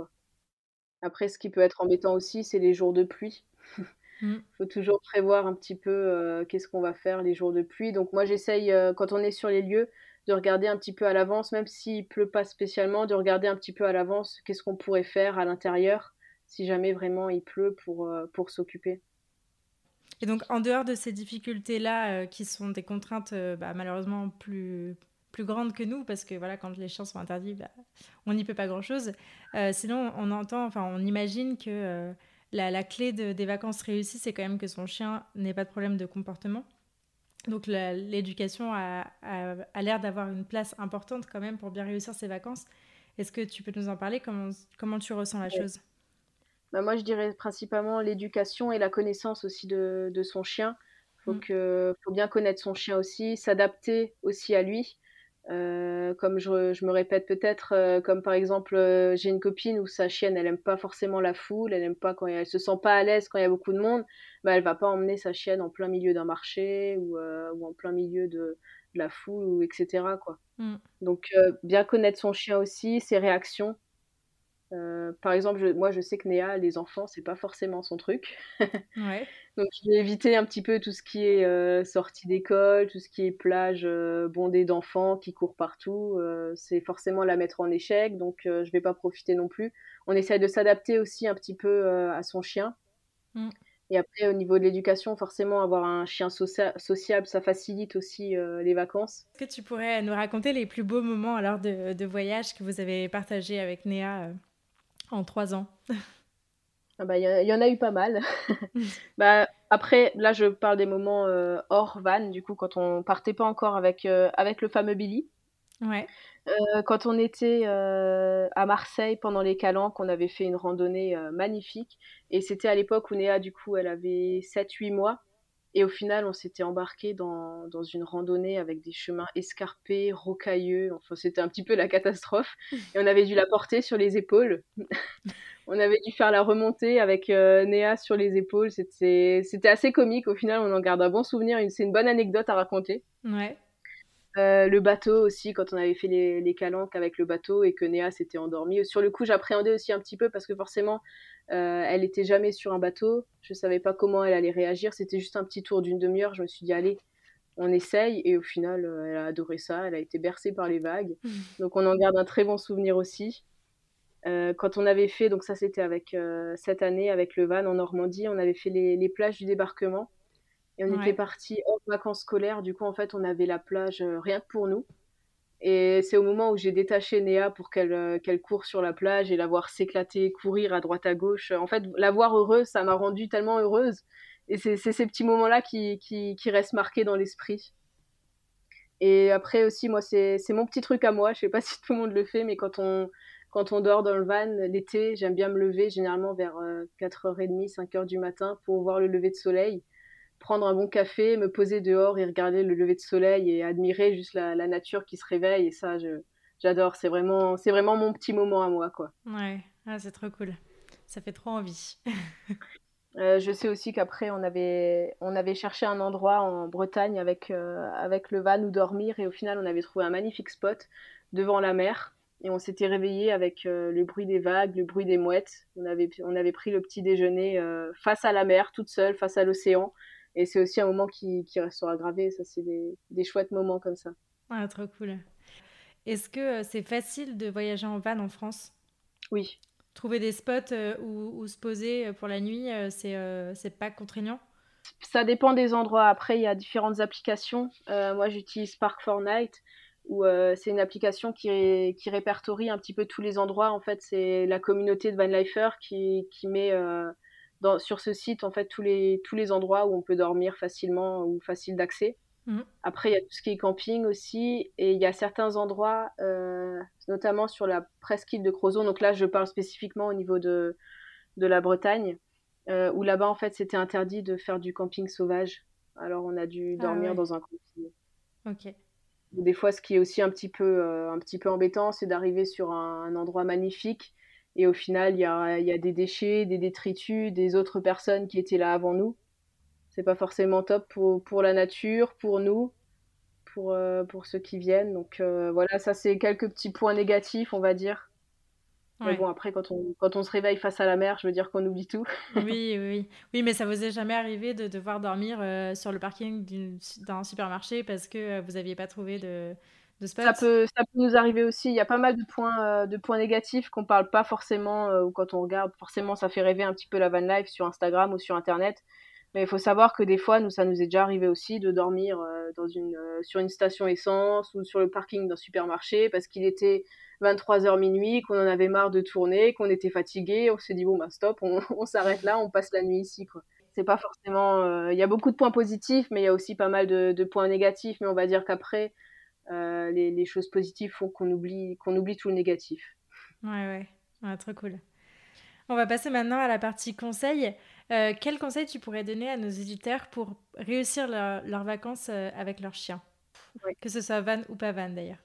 Après, ce qui peut être embêtant aussi, c'est les jours de pluie. Il mm. faut toujours prévoir un petit peu euh, qu'est-ce qu'on va faire les jours de pluie. Donc moi j'essaye, euh, quand on est sur les lieux, de regarder un petit peu à l'avance, même s'il pleut pas spécialement, de regarder un petit peu à l'avance qu'est-ce qu'on pourrait faire à l'intérieur si jamais vraiment il pleut pour, euh, pour s'occuper. Et donc en dehors de ces difficultés-là, qui sont des contraintes bah, malheureusement plus, plus grandes que nous, parce que voilà, quand les chiens sont interdits, bah, on n'y peut pas grand-chose. sinon, on entend, enfin on imagine que la, clé des vacances réussies, c'est quand même que son chien n'ait pas de problème de comportement. Donc l'éducation a, l'air d'avoir une place importante quand même pour bien réussir ses vacances. Est-ce que tu peux nous en parler? Comment, comment tu ressens la chose? Bah Moi, je dirais principalement l'éducation et la connaissance aussi de, son chien. Il faut, mm. faut bien connaître son chien aussi, s'adapter aussi à lui. Comme je, je, me répète peut-être, comme par exemple, j'ai une copine où sa chienne, elle aime pas forcément la foule, elle aime pas quand elle, se sent pas à l'aise quand il y a beaucoup de monde, bah, elle va pas emmener sa chienne en plein milieu d'un marché ou, ou, en plein milieu de, de la foule ou etc. Quoi. Mmh. Donc bien connaître son chien aussi, ses réactions. Euh, par exemple, moi, je sais que Néa, les enfants, c'est pas forcément son truc. Ouais. Donc, je vais éviter un petit peu tout ce qui est euh, sortie d'école, tout ce qui est plage euh, bondée d'enfants qui courent partout. c'est forcément la mettre en échec, donc je vais pas profiter non plus. On essaie de s'adapter aussi un petit peu à son chien. Mm. Et après, au niveau de l'éducation, forcément, avoir un chien sociable, ça facilite aussi les vacances. Est-ce que tu pourrais nous raconter les plus beaux moments alors de, de voyage que vous avez partagé avec Néa en trois ans ah bah, il y, en a eu pas mal. bah, après, là, je parle des moments euh, hors van, du coup, quand on partait pas encore avec, euh, avec le fameux Billy. Ouais. Euh, quand on était à Marseille pendant les calanques, on avait fait une randonnée magnifique. Et c'était à l'époque où Néa, du coup, elle avait 7-8 mois. Et au final, on s'était embarqué dans, dans, une randonnée avec des chemins escarpés, rocailleux. Enfin, c'était un petit peu la catastrophe. Et on avait dû la porter sur les épaules. on avait dû faire la remontée avec euh, Néa sur les épaules. C'était assez comique. Au final, on en garde un bon souvenir. C'est une bonne anecdote à raconter. Ouais. Euh, le bateau aussi, quand on avait fait les, les, calanques avec le bateau et que Néa s'était endormie. Sur le coup, j'appréhendais aussi un petit peu parce que forcément, euh, elle était jamais sur un bateau. Je savais pas comment elle allait réagir. C'était juste un petit tour d'une demi-heure. Je me suis dit, allez, on essaye. Et au final, euh, elle a adoré ça. Elle a été bercée par les vagues. Mmh. Donc, on en garde un très bon souvenir aussi. quand on avait fait, donc ça c'était avec cette année avec le van en Normandie, on avait fait les, les plages du débarquement. Et on était parti en vacances scolaires. Du coup, en fait, on avait la plage euh, rien que pour nous. Et c'est au moment où j'ai détaché Néa pour qu'elle euh, qu'elle court sur la plage et la voir s'éclater, courir à droite à gauche. En fait, la voir heureuse, ça m'a rendue tellement heureuse. Et c'est ces petits moments-là qui, qui, qui, restent marqués dans l'esprit. Et après aussi, moi, c'est mon petit truc à moi. Je sais pas si tout le monde le fait, mais quand on, quand on dort dans le van l'été, j'aime bien me lever généralement vers 4h30, euh, 5h du matin pour voir le lever de soleil prendre un bon café, me poser dehors et regarder le lever de soleil et admirer juste la, nature qui se réveille. Et ça, j'adore. C'est vraiment, c'est vraiment mon petit moment à moi, quoi. Ouais, ah, c'est trop cool. Ça fait trop envie. Euh, je sais aussi qu'après, on avait, on avait cherché un endroit en Bretagne avec, euh, avec le van où dormir. Et au final, on avait trouvé un magnifique spot devant la mer. Et on s'était réveillé avec euh, le bruit des vagues, le bruit des mouettes. On avait, on avait pris le petit déjeuner face à la mer, toute seule, face à l'océan. Et c'est aussi un moment qui, qui restera gravé. Ça, c'est des, des, chouettes moments comme ça. Ah, trop cool. Est-ce que euh, c'est facile de voyager en van en France? Oui. Trouver des spots euh, où, où, se poser euh, pour la nuit, c'est c'est pas contraignant? Ça dépend des endroits. Après, il y a différentes applications. moi, j'utilise Park 4 Night où c'est une application qui, qui, répertorie un petit peu tous les endroits. En fait, c'est la communauté de Van qui, qui met sur ce site en fait tous les, tous les endroits où on peut dormir facilement ou facile d'accès. Mhm. Après, il y a tout ce qui est camping aussi, et il y a certains endroits, euh, notamment sur la presqu'île de Crozon, donc là je parle spécifiquement au niveau de, de la Bretagne, euh, où là-bas en fait c'était interdit de faire du camping sauvage. Alors on a dû ah dormir dans un camping. Ok. Des fois, ce qui est aussi un petit peu, euh, un petit peu embêtant, c'est d'arriver sur un, endroit magnifique et au final, il y a, y a, des déchets, des détritus, des autres personnes qui étaient là avant nous. C'est pas forcément top pour, pour la nature, pour nous, pour, euh, pour ceux qui viennent. Donc euh, voilà, ça c'est quelques petits points négatifs, on va dire. Mais bon, après, quand on, quand on se réveille face à la mer, je veux dire qu'on oublie tout. oui, oui, oui. mais ça vous est jamais arrivé de devoir dormir euh, sur le parking d'un supermarché parce que vous n'aviez pas trouvé de, ça peut, nous arriver aussi. Il y a pas mal de points, euh, de points négatifs qu'on parle pas forcément, euh, ou quand on regarde, forcément, ça fait rêver un petit peu la van life sur Instagram ou sur Internet. Mais il faut savoir que des fois, nous, ça nous est déjà arrivé aussi de dormir euh, sur une station essence ou sur le parking d'un supermarché parce qu'il était 23h minuit, qu'on en avait marre de tourner, qu'on était fatigué. On s'est dit, bon, bah stop, on, s'arrête là, on passe la nuit ici. C'est pas forcément. Il y a beaucoup de points positifs, mais il y a aussi pas mal de points négatifs. Mais on va dire qu'après, euh, les, choses positives font qu'on oublie, qu'on oublie tout le négatif. Ouais, ouais, trop cool. On va passer maintenant à la partie conseils. Euh, quels conseils tu pourrais donner à nos éditeurs pour réussir leurs vacances euh, avec leur chien Que ce soit van ou pas van d'ailleurs.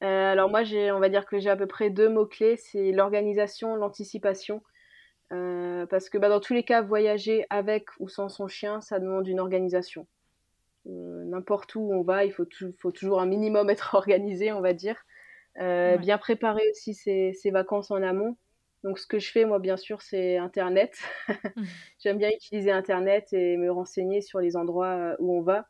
alors moi, j'ai, on va dire que j'ai à peu près deux mots-clés, c'est l'organisation, l'anticipation. parce que bah, dans tous les cas, voyager avec ou sans son chien, ça demande une organisation. N'importe où on va, il faut, faut, toujours un minimum être organisé, on va dire. Bien préparer aussi ses, ses, vacances en amont. Donc, ce que je fais, moi, bien sûr, c'est Internet. Mmh. J'aime bien utiliser Internet et me renseigner sur les endroits euh, où on va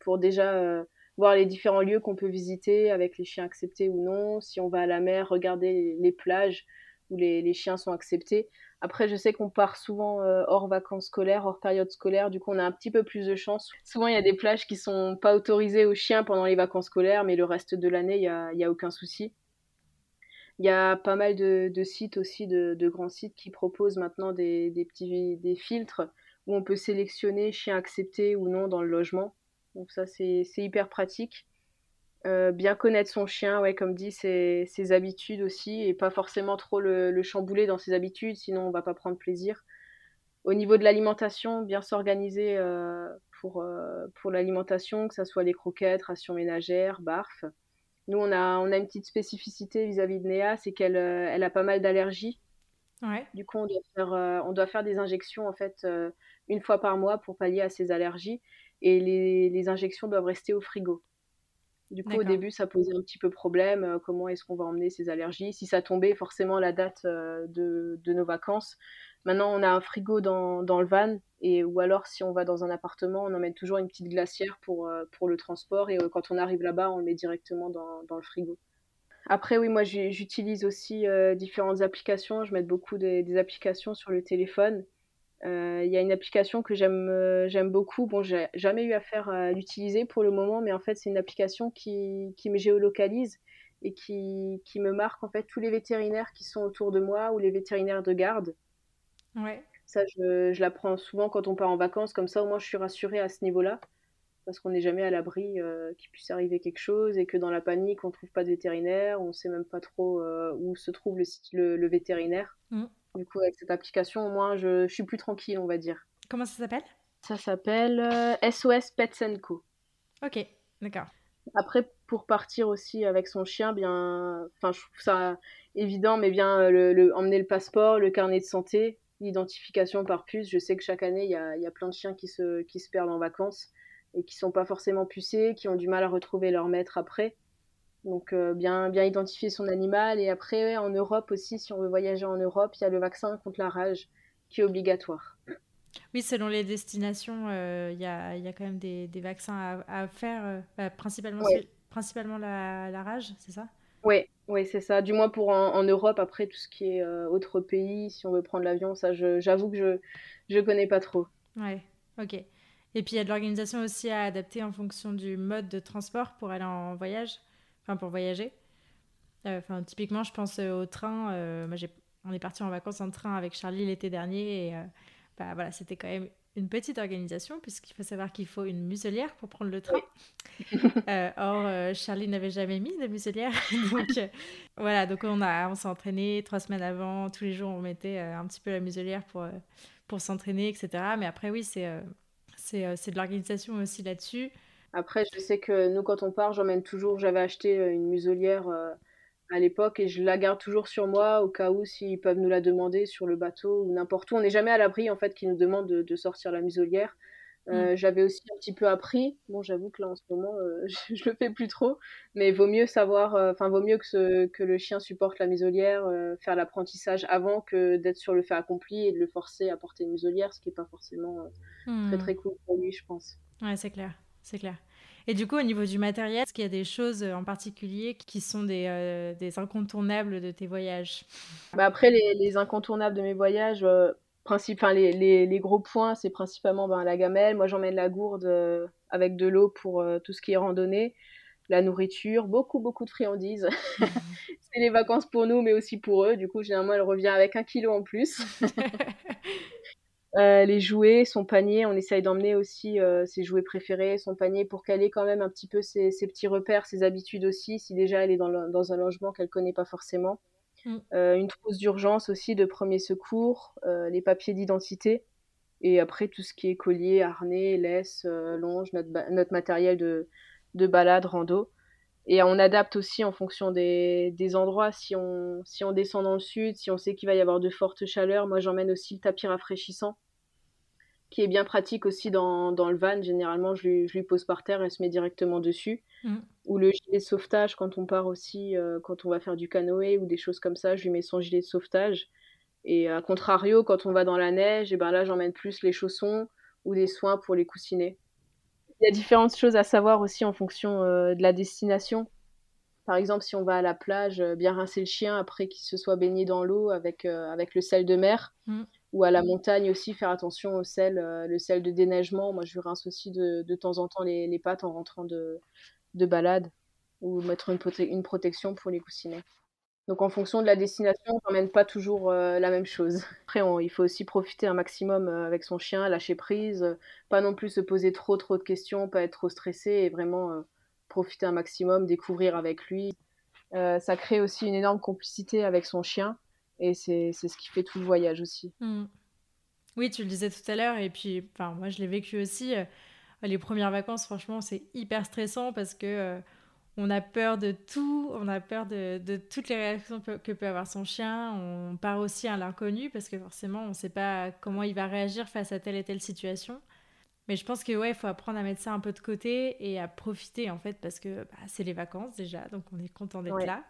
pour déjà euh, voir les différents lieux qu'on peut visiter avec les chiens acceptés ou non. Si on va à la mer, regarder les, plages où les, chiens sont acceptés. Après, je sais qu'on part souvent euh, hors vacances scolaires, hors période scolaire. Du coup, on a un petit peu plus de chance. Souvent, il y a des plages qui sont pas autorisées aux chiens pendant les vacances scolaires, mais le reste de l'année, il n'y a, a aucun souci. Il y a pas mal de, sites aussi, de, grands sites qui proposent maintenant des, petits des filtres où on peut sélectionner chien accepté ou non dans le logement. Donc ça, c'est hyper pratique. Euh, bien connaître son chien, ouais, comme dit, ses, ses, habitudes aussi, et pas forcément trop le, chambouler dans ses habitudes, sinon on va pas prendre plaisir. Au niveau de l'alimentation, bien s'organiser euh, pour, euh, pour l'alimentation, que ce soit les croquettes, rations ménagères, barf. Nous, on a, on a une petite spécificité vis-à-vis de Néa, c'est qu'elle elle a pas mal d'allergies. Du coup, on doit, faire, on doit faire des injections en fait une fois par mois pour pallier à ses allergies. Et les, les injections doivent rester au frigo. Du coup, au début, ça posait un petit peu problème. comment est-ce qu'on va emmener ces allergies Si ça tombait forcément la date de, de, nos vacances, Maintenant, on a un frigo dans, dans, le van, et, ou alors si on va dans un appartement, on emmène toujours une petite glacière pour, euh, pour le transport, et euh, quand on arrive là-bas, on le met directement dans, dans le frigo. Après, oui, moi j'utilise aussi euh, différentes applications. Je mets beaucoup des, applications sur le téléphone. Il y a une application que j'aime j'aime beaucoup. Bon, j'ai jamais eu affaire à l'utiliser pour le moment, mais en fait, c'est une application qui, qui me géolocalise et qui, qui, me marque en fait tous les vétérinaires qui sont autour de moi ou les vétérinaires de garde. Ouais. Ça, je, je la prends souvent quand on part en vacances, comme ça au moins je suis rassurée à ce niveau-là, parce qu'on n'est jamais à l'abri euh, qu'il puisse arriver quelque chose et que dans la panique on ne trouve pas de vétérinaire, on ne sait même pas trop euh, où se trouve le, le, vétérinaire. Mm. Du coup, avec cette application, au moins je, je, suis plus tranquille, on va dire. Comment ça s'appelle? Ça s'appelle SOS euh, Pets Co. Ok, d'accord. Après, pour partir aussi avec son chien, bien, enfin, je trouve ça évident, mais bien le, emmener le passeport, le carnet de santé, l'identification par puce. Je sais que chaque année, il y a, y a, plein de chiens qui se, qui se perdent en vacances et qui sont pas forcément pucés, qui ont du mal à retrouver leur maître après. Donc euh, bien, bien identifier son animal. Et après, en Europe aussi, si on veut voyager en Europe, il y a le vaccin contre la rage qui est obligatoire. Oui, selon les destinations, euh, il y, a, y, a, quand même des, des vaccins à, à faire, euh, principalement, principalement la, la rage, c'est ça? Oui, oui, c'est ça. Du moins pour en, Europe, après tout ce qui est autre pays, si on veut prendre l'avion, ça, j'avoue que je je connais pas trop. Ouais, ok. Et puis il y a de l'organisation aussi à adapter en fonction du mode de transport pour aller en voyage, enfin pour voyager. Euh, enfin, typiquement, je pense euh, au train. moi, on est parti en vacances en train avec Charlie l'été dernier et bah, voilà, c'était quand même une petite organisation, puisqu'il faut savoir qu'il faut une muselière pour prendre le train. Euh, or, euh, Charlie n'avait jamais mis de muselière. donc, euh, voilà, donc on, a, on s'est entraîné trois semaines avant. Tous les jours, on mettait un petit peu la muselière pour, pour s'entraîner, etc. Mais après, oui, c'est, c'est, de l'organisation aussi là-dessus. Après, je sais que nous, quand on part, j'emmène toujours, j'avais acheté une muselière à l'époque et je la garde toujours sur moi au cas où s'ils peuvent nous la demander sur le bateau ou n'importe où. On n'est jamais à l'abri en fait qu'ils nous demandent de, sortir la muselière. Euh, mm. J'avais aussi un petit peu appris. Bon, j'avoue que là en ce moment, euh, je, le fais plus trop, mais vaut mieux savoir, euh, enfin vaut mieux que, ce, que le chien supporte la muselière, faire l'apprentissage avant que d'être sur le fait accompli et de le forcer à porter une muselière, ce qui est pas forcément très mm. très cool pour lui, je pense. Ouais, c'est clair, c'est clair. Et du coup, au niveau du matériel, est-ce qu'il y a des choses en particulier qui sont des, euh, des incontournables de tes voyages? Bah Après, les, les, incontournables de mes voyages, euh, les, les, les, gros points, c'est principalement ben, la gamelle. Moi, j'emmène la gourde euh, avec de l'eau pour euh, tout ce qui est randonnée, la nourriture, beaucoup, beaucoup de friandises. c'est les vacances pour nous, mais aussi pour eux. Du coup, généralement, elle revient avec un kilo en plus. Euh, les jouets, son panier, on essaye d'emmener aussi euh, ses jouets préférés, son panier pour qu'elle ait quand même un petit peu ses, petits repères, ses habitudes aussi, si déjà elle est dans, un logement qu'elle connaît pas forcément. Mm. Euh, une trousse d'urgence aussi de premier secours, les papiers d'identité et après tout ce qui est collier, harnais, laisse, longe, notre, notre matériel de, de balade, rando. Et on adapte aussi en fonction des, des, endroits. Si on, si on descend dans le sud, si on sait qu'il va y avoir de fortes chaleurs, moi j'emmène aussi le tapis rafraîchissant, qui est bien pratique aussi dans, dans le van. Généralement, je lui, je lui, pose par terre, elle se met directement dessus. Mm. Ou le gilet de sauvetage quand on part aussi, euh, quand on va faire du canoë ou des choses comme ça, je lui mets son gilet de sauvetage. Et à contrario, quand on va dans la neige, et ben là j'emmène plus les chaussons ou des soins pour les coussiner. Il y a différentes choses à savoir aussi en fonction euh, de la destination. Par exemple, si on va à la plage, euh, bien rincer le chien après qu'il se soit baigné dans l'eau avec, euh, avec le sel de mer. Mm. Ou à la montagne aussi, faire attention au sel, le sel de déneigement. Moi, je rince aussi de, de temps en temps les, les, pattes en rentrant de, de balade. Ou mettre une, une protection pour les coussinets. Donc en fonction de la destination, on n'emmène pas toujours euh, la même chose. Après, il faut aussi profiter un maximum euh, avec son chien, lâcher prise, euh, pas non plus se poser trop trop de questions, pas être trop stressé et vraiment profiter un maximum, découvrir avec lui. ça crée aussi une énorme complicité avec son chien et c'est ce qui fait tout le voyage aussi. Mmh. Oui, tu le disais tout à l'heure et puis moi je l'ai vécu aussi. les premières vacances, franchement, c'est hyper stressant parce que on a peur de tout, on a peur de, toutes les réactions que, peut avoir son chien. On part aussi à l'inconnu parce que forcément, on ne sait pas comment il va réagir face à telle et telle situation. Mais je pense que ouais, il faut apprendre à mettre ça un peu de côté et à profiter en fait parce que bah, c'est les vacances déjà, donc on est content d'être là.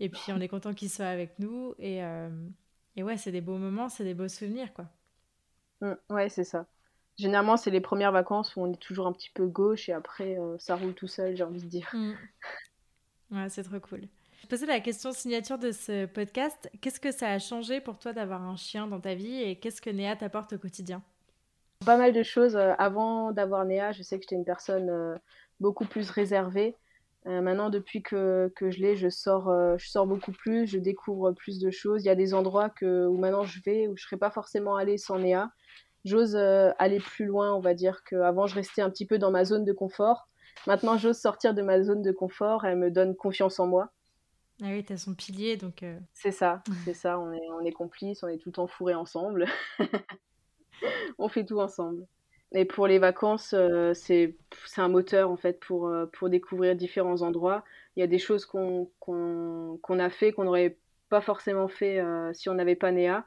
Et puis on est content qu'il soit avec nous et, euh, et ouais, c'est des beaux moments, c'est des beaux souvenirs quoi. Mmh, ouais, c'est ça. Généralement, c'est les premières vacances où on est toujours un petit peu gauche et après, euh, ça roule tout seul, j'ai envie de dire. Mm. Ouais, c'est trop cool. Je posais la question signature de ce podcast. Qu'est-ce que ça a changé pour toi d'avoir un chien dans ta vie et qu'est-ce que Néa t'apporte au quotidien? Pas mal de choses. Euh, avant d'avoir Néa, je sais que j'étais une personne euh, beaucoup plus réservée. maintenant, depuis que, que je l'ai, je sors, je sors beaucoup plus, je découvre plus de choses. Il y a des endroits que, où maintenant je vais, où je ne serais pas forcément allée sans Néa j'ose euh, aller plus loin, on va dire qu'avant je restais un petit peu dans ma zone de confort. Maintenant, j'ose sortir de ma zone de confort, elle me donne confiance en moi. Ah oui, tu as son pilier, donc... Euh, c'est ça, c'est ça, on est, on est complices, on est tout le temps fourrés ensemble. on fait tout ensemble. Et pour les vacances, euh, c'est un moteur en fait pour, pour découvrir différents endroits. Il y a des choses qu'on a fait qu'on n'aurait pas forcément fait si on n'avait pas Néa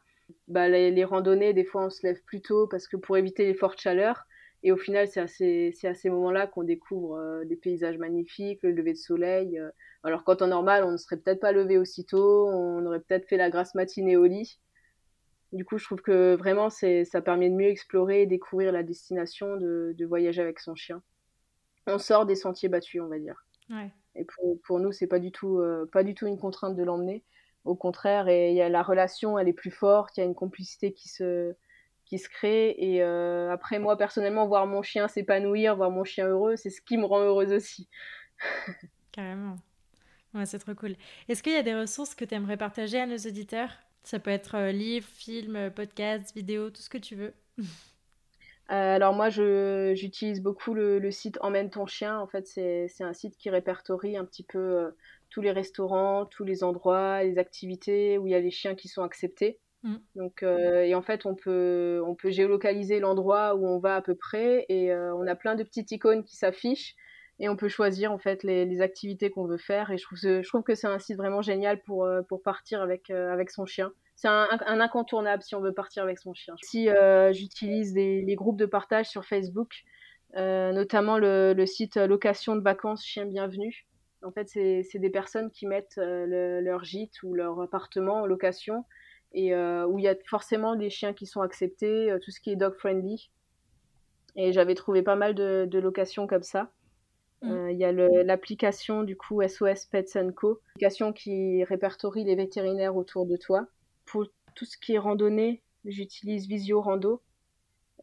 bah, les, randonnées, des fois, on se lève plus tôt parce que pour éviter les fortes chaleurs. Et au final, c'est à ces, moments-là qu'on découvre euh, des paysages magnifiques, le lever de soleil. Euh. Alors qu'en temps normal, on ne serait peut-être pas levé aussitôt, on aurait peut-être fait la grasse matinée au lit. Du coup, je trouve que vraiment, ça permet de mieux explorer et découvrir la destination de, de voyager avec son chien. On sort des sentiers battus, on va dire. Et pour, pour nous, c'est pas du tout, euh, pas du tout une contrainte de l'emmener. Au contraire, et y a, la relation, elle est plus forte, il y a une complicité qui se, qui se crée. Et euh, après, moi, personnellement, voir mon chien s'épanouir, voir mon chien heureux, c'est ce qui me rend heureuse aussi. Carrément. Ouais, c'est trop cool. Est-ce qu'il y a des ressources que tu aimerais partager à nos auditeurs? Ça peut être euh, livres, films, podcasts, vidéos, tout ce que tu veux. Euh, alors moi, j'utilise beaucoup le, le, site Emmène ton chien. En fait, c'est un site qui répertorie un petit peu tous les restaurants, tous les endroits, les activités où il y a les chiens qui sont acceptés. Mm. Donc, euh, et en fait, on peut, on peut géolocaliser l'endroit où on va à peu près et euh, on a plein de petites icônes qui s'affichent et on peut choisir en fait les, activités qu'on veut faire. Et je trouve, je trouve que c'est un site vraiment génial pour, euh, pour partir avec, avec son chien. C'est un, incontournable si on veut partir avec son chien. Si j'utilise les groupes de partage sur Facebook, notamment le, le, site location de vacances Chien Bienvenue, en fait, c'est des personnes qui mettent euh, leur gîte ou leur appartement en location et euh, où il y a forcément des chiens qui sont acceptés, euh, tout ce qui est dog friendly. Et j'avais trouvé pas mal de, locations comme ça. Mmh. Il y a l'application du coup SOS Pets Co, application qui répertorie les vétérinaires autour de toi. Pour tout ce qui est randonnée, j'utilise Visio Rando.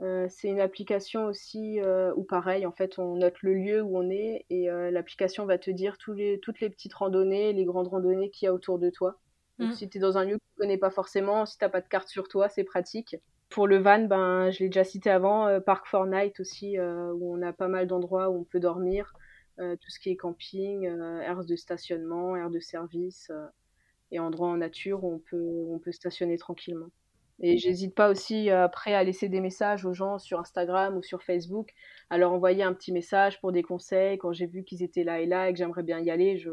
Euh, c'est une application aussi euh, où pareil, en fait, on note le lieu où on est et euh, l'application va te dire tous les, toutes les petites randonnées, les grandes randonnées qu'il y a autour de toi. Donc, mmh. si tu es dans un lieu que tu connais pas forcément, si tu n'as pas de carte sur toi, c'est pratique. Pour le van, ben, je l'ai déjà cité avant, Park for Night aussi, où on a pas mal d'endroits où on peut dormir, tout ce qui est camping, aires de stationnement, aires de service et endroits en nature où on peut, où on peut stationner tranquillement. Et j'hésite pas aussi après à laisser des messages aux gens sur Instagram ou sur Facebook, à leur envoyer un petit message pour des conseils quand j'ai vu qu'ils étaient là et là et que j'aimerais bien y aller. Je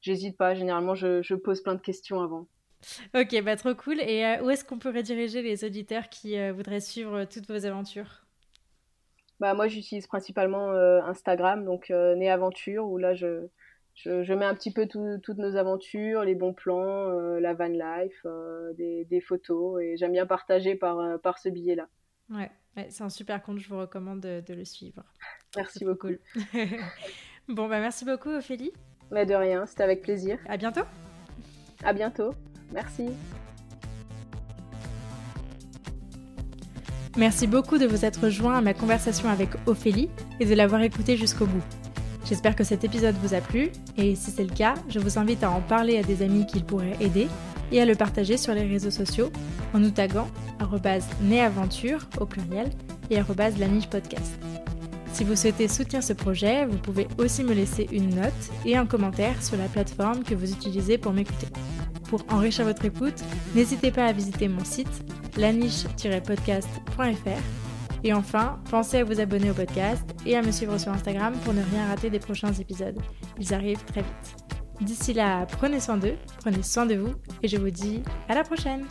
j'hésite pas. Généralement, je, je, pose plein de questions avant. Ok, bah trop cool. Et où est-ce qu'on peut rediriger les auditeurs qui voudraient suivre toutes vos aventures? Bah, moi, j'utilise principalement euh, Instagram, donc euh, Néaventure, où là, je, je, mets un petit peu toutes nos aventures, les bons plans, euh, la van life, des, des, photos, et j'aime bien partager par, par ce billet-là. Ouais, c'est un super compte, je vous recommande de, le suivre. Merci beaucoup. bon, bah merci beaucoup, Ophélie. Mais de rien, c'était avec plaisir. À bientôt. À bientôt. Merci. Merci beaucoup de vous être joint à ma conversation avec Ophélie et de l'avoir écouté jusqu'au bout. J'espère que cet épisode vous a plu et si c'est le cas, je vous invite à en parler à des amis qu'il pourrait aider et à le partager sur les réseaux sociaux en nous taguant néaventure au pluriel et la niche podcast. Si vous souhaitez soutenir ce projet, vous pouvez aussi me laisser une note et un commentaire sur la plateforme que vous utilisez pour m'écouter. Pour enrichir votre écoute, n'hésitez pas à visiter mon site laniche-podcast.fr. Et enfin, pensez à vous abonner au podcast et à me suivre sur Instagram pour ne rien rater des prochains épisodes. Ils arrivent très vite. D'ici là, prenez soin d'eux, prenez soin de vous et je vous dis à la prochaine